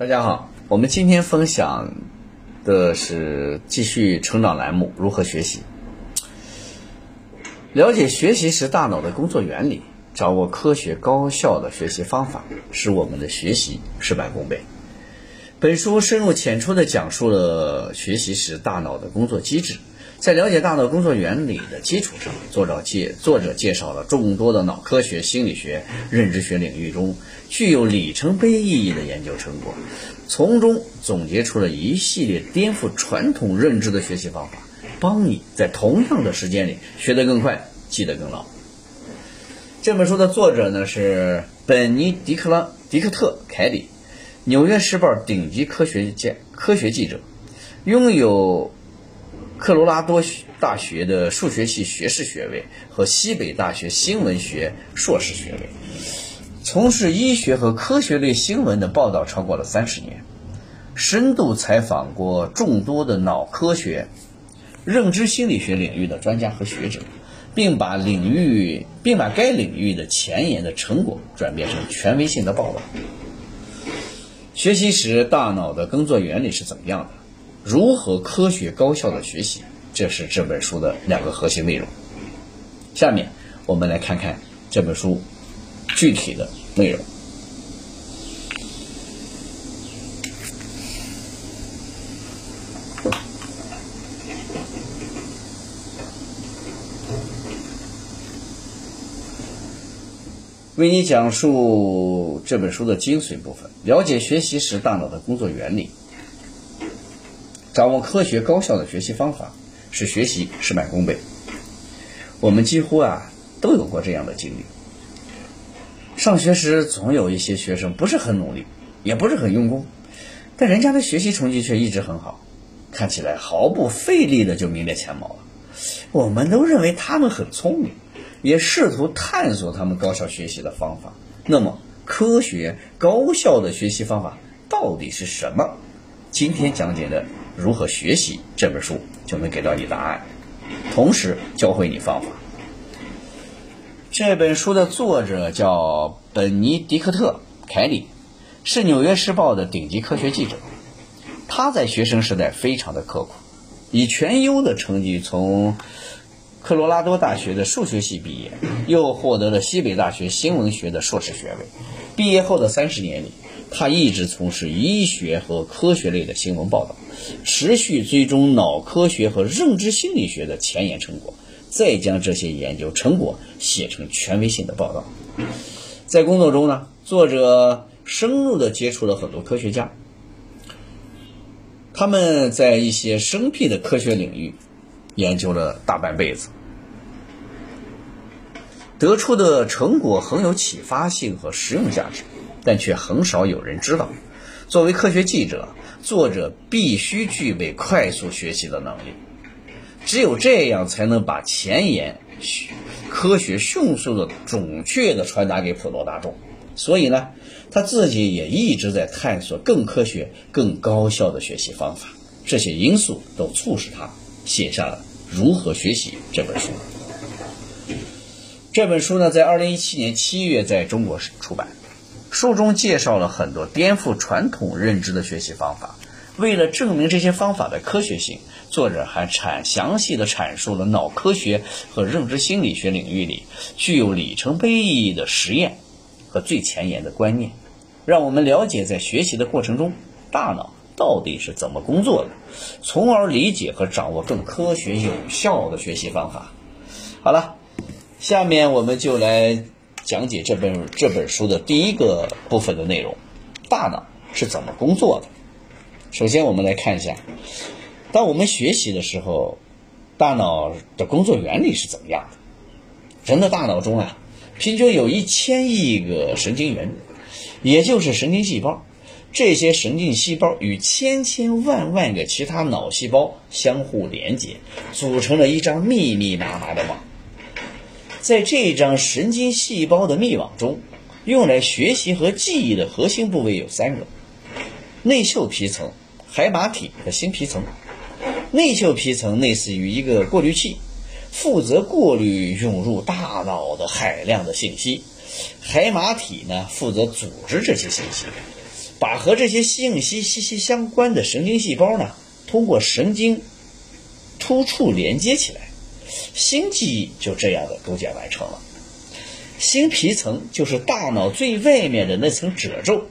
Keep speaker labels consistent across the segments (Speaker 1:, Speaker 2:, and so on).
Speaker 1: 大家好，我们今天分享的是继续成长栏目如何学习。了解学习时大脑的工作原理，掌握科学高效的学习方法，使我们的学习事半功倍。本书深入浅出的讲述了学习时大脑的工作机制。在了解大脑工作原理的基础上，作者介作者介绍了众多的脑科学、心理学、认知学领域中具有里程碑意义的研究成果，从中总结出了一系列颠覆传统认知的学习方法，帮你在同样的时间里学得更快，记得更牢。这本书的作者呢是本尼迪克拉迪克特凯里，《纽约时报》顶级科学界、科学记者，拥有。科罗拉多大学的数学系学士学位和西北大学新闻学硕士学位，从事医学和科学类新闻的报道超过了三十年，深度采访过众多的脑科学、认知心理学领域的专家和学者，并把领域并把该领域的前沿的成果转变成权威性的报道。学习时大脑的工作原理是怎么样的？如何科学高效的学习，这是这本书的两个核心内容。下面我们来看看这本书具体的内容。为你讲述这本书的精髓部分，了解学习时大脑的工作原理。掌握科学高效的学习方法，使学习事半功倍。我们几乎啊都有过这样的经历。上学时总有一些学生不是很努力，也不是很用功，但人家的学习成绩却一直很好，看起来毫不费力的就名列前茅了。我们都认为他们很聪明，也试图探索他们高效学习的方法。那么，科学高效的学习方法到底是什么？今天讲解的。如何学习这本书就能给到你答案，同时教会你方法。这本书的作者叫本尼迪克特·凯里，是《纽约时报》的顶级科学记者。他在学生时代非常的刻苦，以全优的成绩从科罗拉多大学的数学系毕业，又获得了西北大学新闻学的硕士学位。毕业后的三十年里，他一直从事医学和科学类的新闻报道。持续追踪脑科学和认知心理学的前沿成果，再将这些研究成果写成权威性的报道。在工作中呢，作者深入的接触了很多科学家，他们在一些生僻的科学领域研究了大半辈子，得出的成果很有启发性和实用价值，但却很少有人知道。作为科学记者，作者必须具备快速学习的能力，只有这样才能把前沿科学迅速的、准确的传达给普罗大众。所以呢，他自己也一直在探索更科学、更高效的学习方法。这些因素都促使他写下了《如何学习》这本书。这本书呢，在二零一七年七月在中国出版。书中介绍了很多颠覆传统认知的学习方法。为了证明这些方法的科学性，作者还阐详细的阐述了脑科学和认知心理学领域里具有里程碑意义的实验和最前沿的观念，让我们了解在学习的过程中大脑到底是怎么工作的，从而理解和掌握更科学有效的学习方法。好了，下面我们就来。讲解这本这本书的第一个部分的内容，大脑是怎么工作的？首先，我们来看一下，当我们学习的时候，大脑的工作原理是怎么样的？人的大脑中啊，平均有一千亿个神经元，也就是神经细胞。这些神经细胞与千千万万个其他脑细胞相互连接，组成了一张密密麻麻的网。在这张神经细胞的密网中，用来学习和记忆的核心部位有三个：内嗅皮层、海马体和新皮层。内嗅皮层类似于一个过滤器，负责过滤涌入大脑的海量的信息；海马体呢，负责组织这些信息。把和这些信息息息相关的神经细胞呢，通过神经突触连接起来，新记忆就这样的构建完成了。新皮层就是大脑最外面的那层褶皱，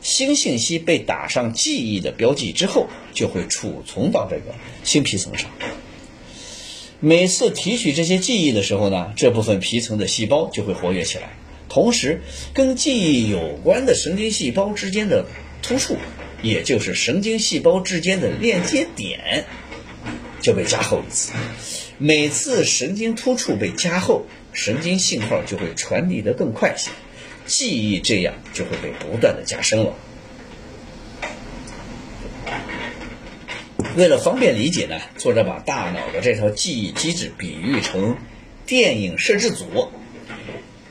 Speaker 1: 新信息被打上记忆的标记之后，就会储存到这个新皮层上。每次提取这些记忆的时候呢，这部分皮层的细胞就会活跃起来。同时，跟记忆有关的神经细胞之间的突触，也就是神经细胞之间的链接点，就被加厚一次。每次神经突触被加厚，神经信号就会传递得更快些，记忆这样就会被不断的加深了。为了方便理解呢，作者把大脑的这套记忆机制比喻成电影摄制组。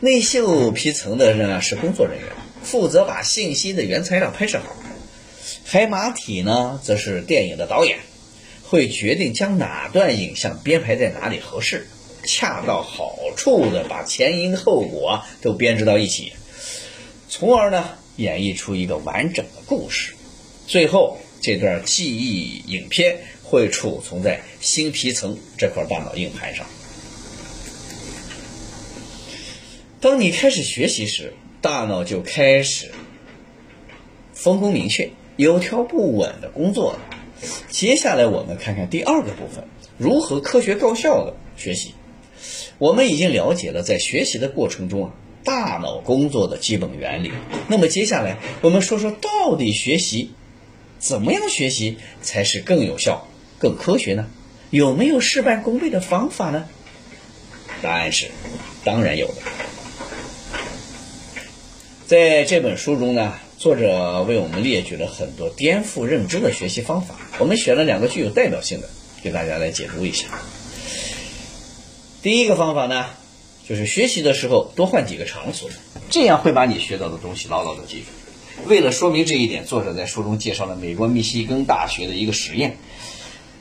Speaker 1: 内嗅皮层的人啊是工作人员，负责把信息的原材料拍摄好；海马体呢则是电影的导演，会决定将哪段影像编排在哪里合适，恰到好处的把前因后果都编织到一起，从而呢演绎出一个完整的故事。最后，这段记忆影片会储存在新皮层这块大脑硬盘上。当你开始学习时，大脑就开始分工明确、有条不紊的工作了。接下来，我们看看第二个部分：如何科学高效的学习。我们已经了解了在学习的过程中啊，大脑工作的基本原理。那么，接下来我们说说到底学习怎么样学习才是更有效、更科学呢？有没有事半功倍的方法呢？答案是，当然有的。在这本书中呢，作者为我们列举了很多颠覆认知的学习方法。我们选了两个具有代表性的，给大家来解读一下。第一个方法呢，就是学习的时候多换几个场所，这样会把你学到的东西牢牢的记住。为了说明这一点，作者在书中介绍了美国密西根大学的一个实验：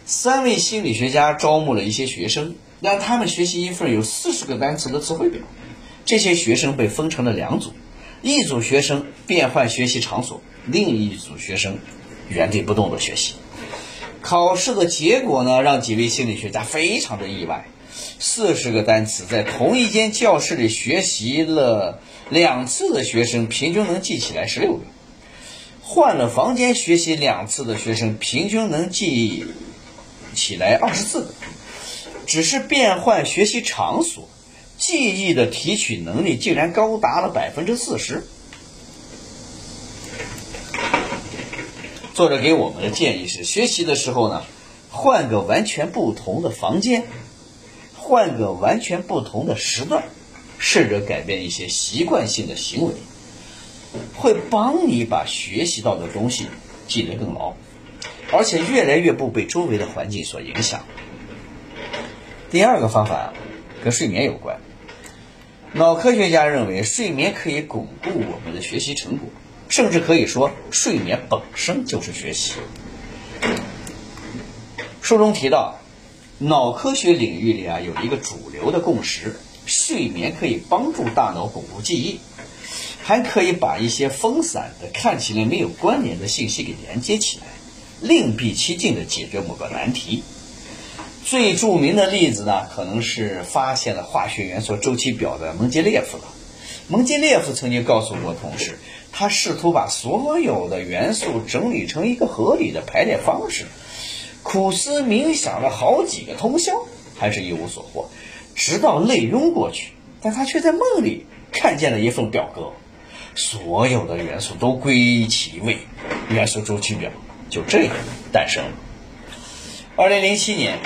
Speaker 1: 三位心理学家招募了一些学生，让他们学习一份有四十个单词的词汇表。这些学生被分成了两组。一组学生变换学习场所，另一组学生原地不动的学习。考试的结果呢，让几位心理学家非常的意外。四十个单词在同一间教室里学习了两次的学生，平均能记起来十六个；换了房间学习两次的学生，平均能记起来二十四个。只是变换学习场所。记忆的提取能力竟然高达了百分之四十。作者给我们的建议是：学习的时候呢，换个完全不同的房间，换个完全不同的时段，试着改变一些习惯性的行为，会帮你把学习到的东西记得更牢，而且越来越不被周围的环境所影响。第二个方法跟睡眠有关。脑科学家认为，睡眠可以巩固我们的学习成果，甚至可以说，睡眠本身就是学习。书中提到，脑科学领域里啊有一个主流的共识：睡眠可以帮助大脑巩固记忆，还可以把一些分散的、看起来没有关联的信息给连接起来，另辟蹊径的解决某个难题。最著名的例子呢，可能是发现了化学元素周期表的蒙杰列夫了。蒙杰列夫曾经告诉过同事，他试图把所有的元素整理成一个合理的排列方式，苦思冥想了好几个通宵，还是一无所获。直到泪晕过去，但他却在梦里看见了一份表格，所有的元素都归其位，元素周期表就这样诞生了。二零零七年。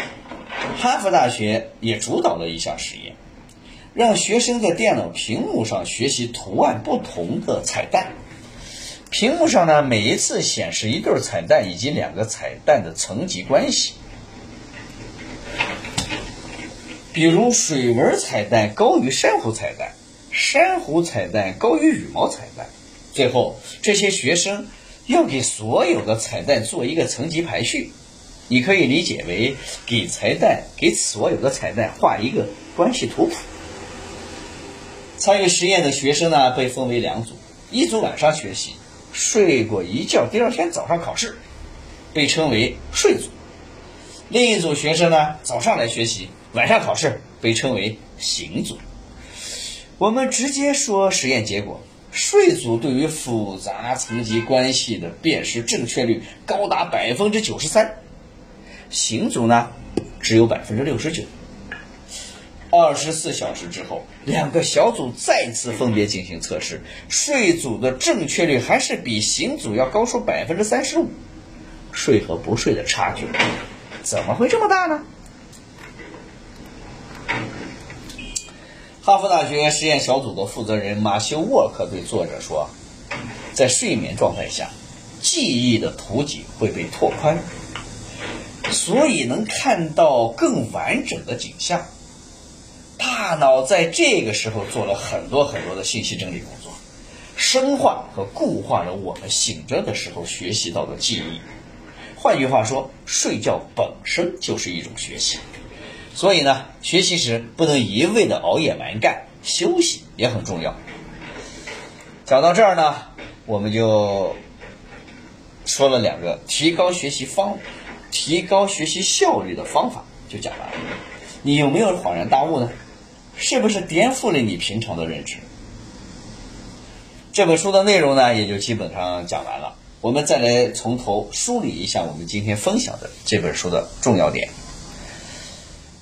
Speaker 1: 哈佛大学也主导了一项实验，让学生在电脑屏幕上学习图案不同的彩蛋。屏幕上呢，每一次显示一对彩蛋以及两个彩蛋的层级关系。比如水纹彩蛋高于珊瑚彩蛋，珊瑚彩蛋高于羽毛彩蛋。最后，这些学生要给所有的彩蛋做一个层级排序。你可以理解为给彩蛋给所有的彩蛋画一个关系图谱。参与实验的学生呢被分为两组，一组晚上学习，睡过一觉，第二天早上考试，被称为睡组；另一组学生呢，早上来学习，晚上考试，被称为醒组。我们直接说实验结果：睡组对于复杂层级关系的辨识正确率高达百分之九十三，醒组呢只有百分之六十九。二十四小时之后，两个小组再次分别进行测试，睡组的正确率还是比醒组要高出百分之三十五。睡和不睡的差距怎么会这么大呢？哈佛大学实验小组的负责人马修·沃克对作者说：“在睡眠状态下，记忆的图景会被拓宽，所以能看到更完整的景象。”大脑在这个时候做了很多很多的信息整理工作，深化和固化了我们醒着的时候学习到的记忆。换句话说，睡觉本身就是一种学习。所以呢，学习时不能一味的熬夜蛮干，休息也很重要。讲到这儿呢，我们就说了两个提高学习方法、提高学习效率的方法，就讲完了。你有没有恍然大悟呢？是不是颠覆了你平常的认知？这本书的内容呢，也就基本上讲完了。我们再来从头梳理一下我们今天分享的这本书的重要点。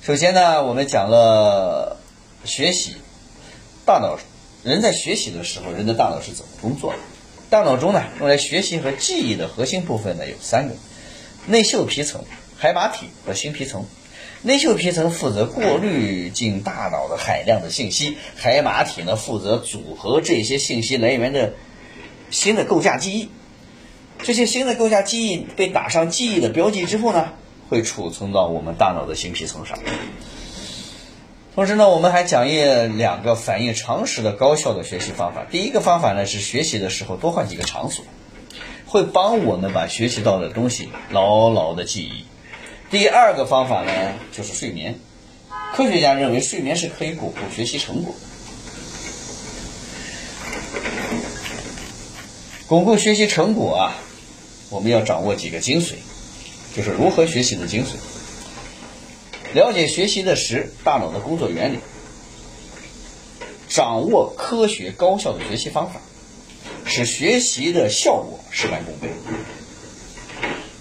Speaker 1: 首先呢，我们讲了学习大脑，人在学习的时候，人的大脑是怎么工作的？大脑中呢，用来学习和记忆的核心部分呢有三个：内嗅皮层、海马体和新皮层。内嗅皮层负责过滤进大脑的海量的信息，海马体呢负责组合这些信息来源的新的构架记忆。这些新的构架记忆被打上记忆的标记之后呢，会储存到我们大脑的新皮层上。同时呢，我们还讲一两个反映常识的高效的学习方法。第一个方法呢是学习的时候多换几个场所，会帮我们把学习到的东西牢牢的记忆。第二个方法呢，就是睡眠。科学家认为睡眠是可以巩固学习成果。巩固学习成果啊，我们要掌握几个精髓，就是如何学习的精髓。了解学习的时大脑的工作原理，掌握科学高效的学习方法，使学习的效果事半功倍。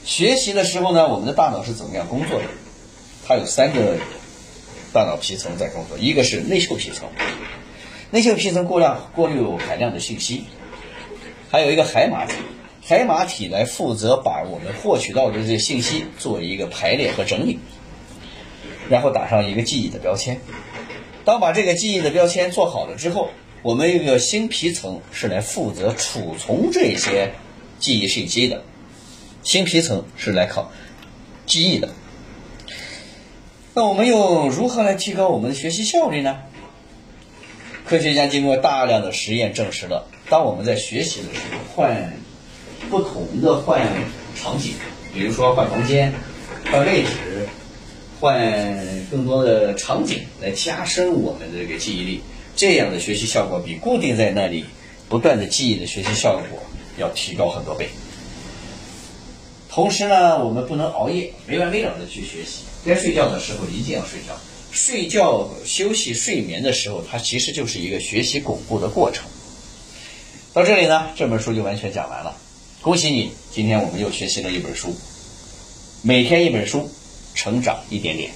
Speaker 1: 学习的时候呢，我们的大脑是怎么样工作的？它有三个大脑皮层在工作，一个是内嗅皮层，内嗅皮层过量过滤有海量的信息；还有一个海马体，海马体来负责把我们获取到的这些信息做一个排列和整理，然后打上一个记忆的标签。当把这个记忆的标签做好了之后，我们一个新皮层是来负责储存这些记忆信息的。新皮层是来考记忆的，那我们又如何来提高我们的学习效率呢？科学家经过大量的实验证实了，当我们在学习的时候换不同的换场景，比如说换房间、换位置、换更多的场景，来加深我们的这个记忆力，这样的学习效果比固定在那里不断的记忆的学习效果要提高很多倍。同时呢，我们不能熬夜，没完没了的去学习。该睡觉的时候一定要睡觉，睡觉休息睡眠的时候，它其实就是一个学习巩固的过程。到这里呢，这本书就完全讲完了。恭喜你，今天我们又学习了一本书。每天一本书，成长一点点。